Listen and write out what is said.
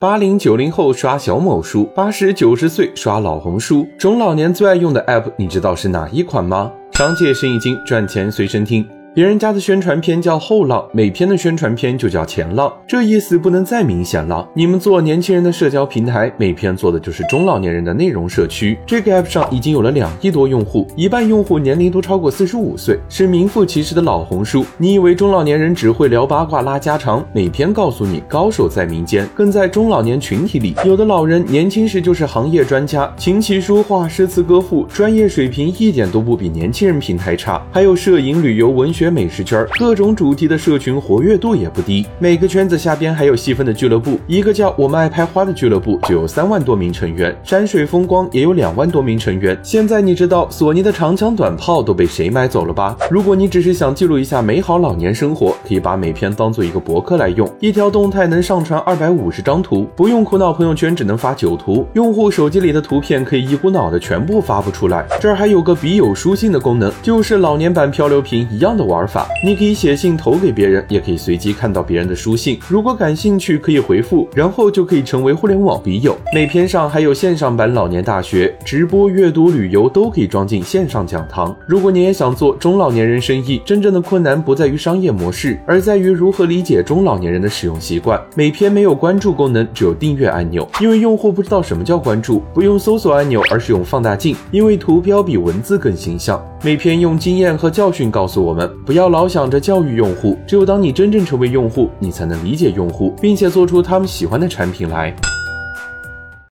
八零九零后刷小某书，八十九十岁刷老红书，中老年最爱用的 app，你知道是哪一款吗？商界生意经，赚钱随身听。别人家的宣传片叫后浪，美篇的宣传片就叫前浪，这意思不能再明显了。你们做年轻人的社交平台，美篇做的就是中老年人的内容社区。这个 app 上已经有了两亿多用户，一半用户年龄都超过四十五岁，是名副其实的老红书。你以为中老年人只会聊八卦拉家常？美篇告诉你，高手在民间，更在中老年群体里。有的老人年轻时就是行业专家，琴棋书画、诗词歌赋，专业水平一点都不比年轻人平台差。还有摄影、旅游、文学。美食圈各种主题的社群活跃度也不低，每个圈子下边还有细分的俱乐部，一个叫我们爱拍花的俱乐部就有三万多名成员，山水风光也有两万多名成员。现在你知道索尼的长枪短炮都被谁买走了吧？如果你只是想记录一下美好老年生活，可以把每篇当做一个博客来用，一条动态能上传二百五十张图，不用苦恼朋友圈只能发九图，用户手机里的图片可以一股脑的全部发布出来。这儿还有个笔友书信的功能，就是老年版漂流瓶一样的。玩法，你可以写信投给别人，也可以随机看到别人的书信。如果感兴趣，可以回复，然后就可以成为互联网笔友。每篇上还有线上版老年大学直播、阅读、旅游都可以装进线上讲堂。如果你也想做中老年人生意，真正的困难不在于商业模式，而在于如何理解中老年人的使用习惯。每篇没有关注功能，只有订阅按钮，因为用户不知道什么叫关注，不用搜索按钮，而是用放大镜，因为图标比文字更形象。每篇用经验和教训告诉我们。不要老想着教育用户，只有当你真正成为用户，你才能理解用户，并且做出他们喜欢的产品来。